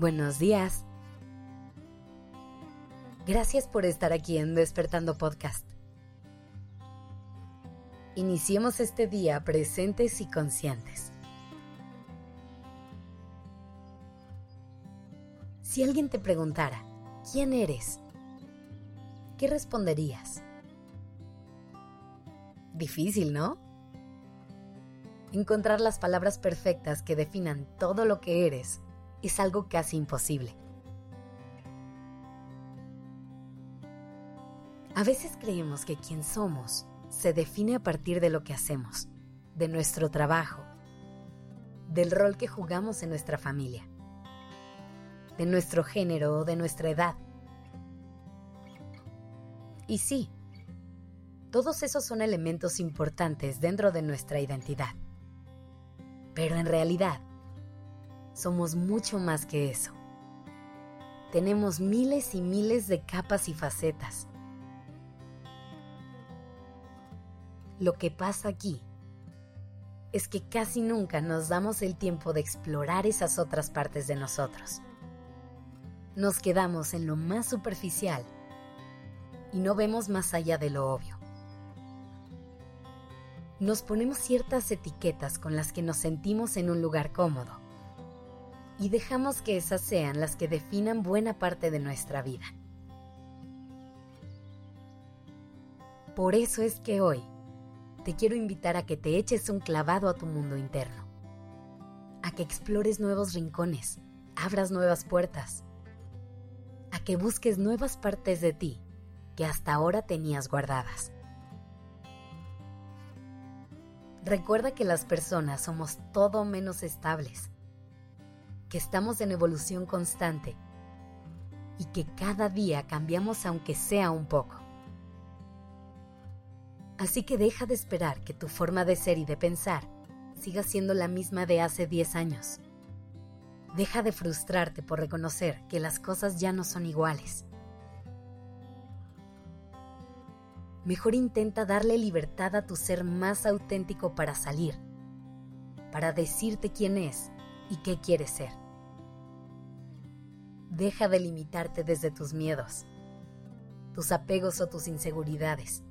Buenos días. Gracias por estar aquí en Despertando Podcast. Iniciemos este día presentes y conscientes. Si alguien te preguntara, ¿quién eres? ¿Qué responderías? Difícil, ¿no? Encontrar las palabras perfectas que definan todo lo que eres es algo casi imposible. A veces creemos que quien somos se define a partir de lo que hacemos, de nuestro trabajo, del rol que jugamos en nuestra familia, de nuestro género o de nuestra edad. Y sí, todos esos son elementos importantes dentro de nuestra identidad. Pero en realidad, somos mucho más que eso. Tenemos miles y miles de capas y facetas. Lo que pasa aquí es que casi nunca nos damos el tiempo de explorar esas otras partes de nosotros. Nos quedamos en lo más superficial y no vemos más allá de lo obvio. Nos ponemos ciertas etiquetas con las que nos sentimos en un lugar cómodo y dejamos que esas sean las que definan buena parte de nuestra vida. Por eso es que hoy te quiero invitar a que te eches un clavado a tu mundo interno, a que explores nuevos rincones, abras nuevas puertas, a que busques nuevas partes de ti que hasta ahora tenías guardadas. Recuerda que las personas somos todo menos estables que estamos en evolución constante y que cada día cambiamos aunque sea un poco. Así que deja de esperar que tu forma de ser y de pensar siga siendo la misma de hace 10 años. Deja de frustrarte por reconocer que las cosas ya no son iguales. Mejor intenta darle libertad a tu ser más auténtico para salir, para decirte quién es y qué quieres ser. Deja de limitarte desde tus miedos, tus apegos o tus inseguridades.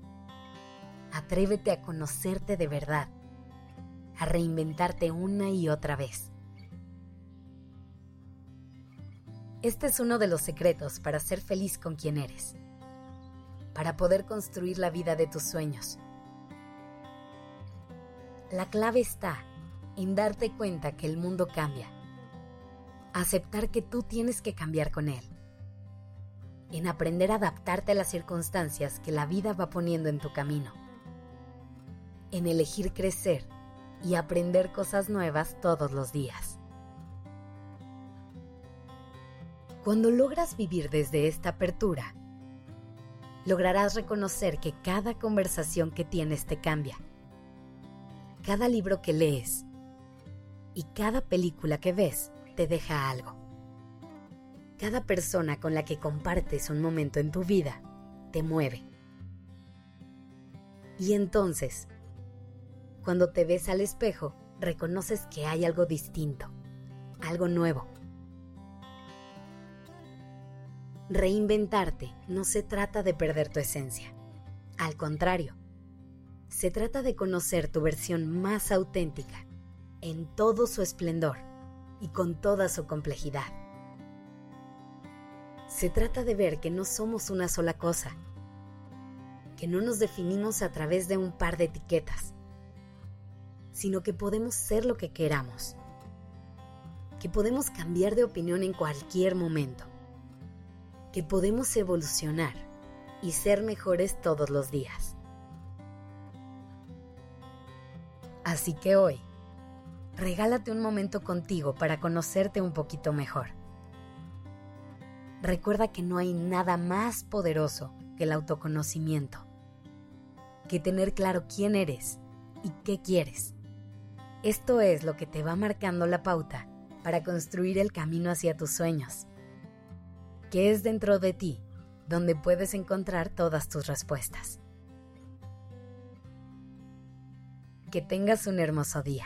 Atrévete a conocerte de verdad, a reinventarte una y otra vez. Este es uno de los secretos para ser feliz con quien eres, para poder construir la vida de tus sueños. La clave está en darte cuenta que el mundo cambia aceptar que tú tienes que cambiar con él, en aprender a adaptarte a las circunstancias que la vida va poniendo en tu camino, en elegir crecer y aprender cosas nuevas todos los días. Cuando logras vivir desde esta apertura, lograrás reconocer que cada conversación que tienes te cambia, cada libro que lees y cada película que ves te deja algo. Cada persona con la que compartes un momento en tu vida te mueve. Y entonces, cuando te ves al espejo, reconoces que hay algo distinto, algo nuevo. Reinventarte no se trata de perder tu esencia. Al contrario, se trata de conocer tu versión más auténtica, en todo su esplendor y con toda su complejidad. Se trata de ver que no somos una sola cosa, que no nos definimos a través de un par de etiquetas, sino que podemos ser lo que queramos, que podemos cambiar de opinión en cualquier momento, que podemos evolucionar y ser mejores todos los días. Así que hoy, regálate un momento contigo para conocerte un poquito mejor. Recuerda que no hay nada más poderoso que el autoconocimiento, que tener claro quién eres y qué quieres. Esto es lo que te va marcando la pauta para construir el camino hacia tus sueños, que es dentro de ti donde puedes encontrar todas tus respuestas. Que tengas un hermoso día.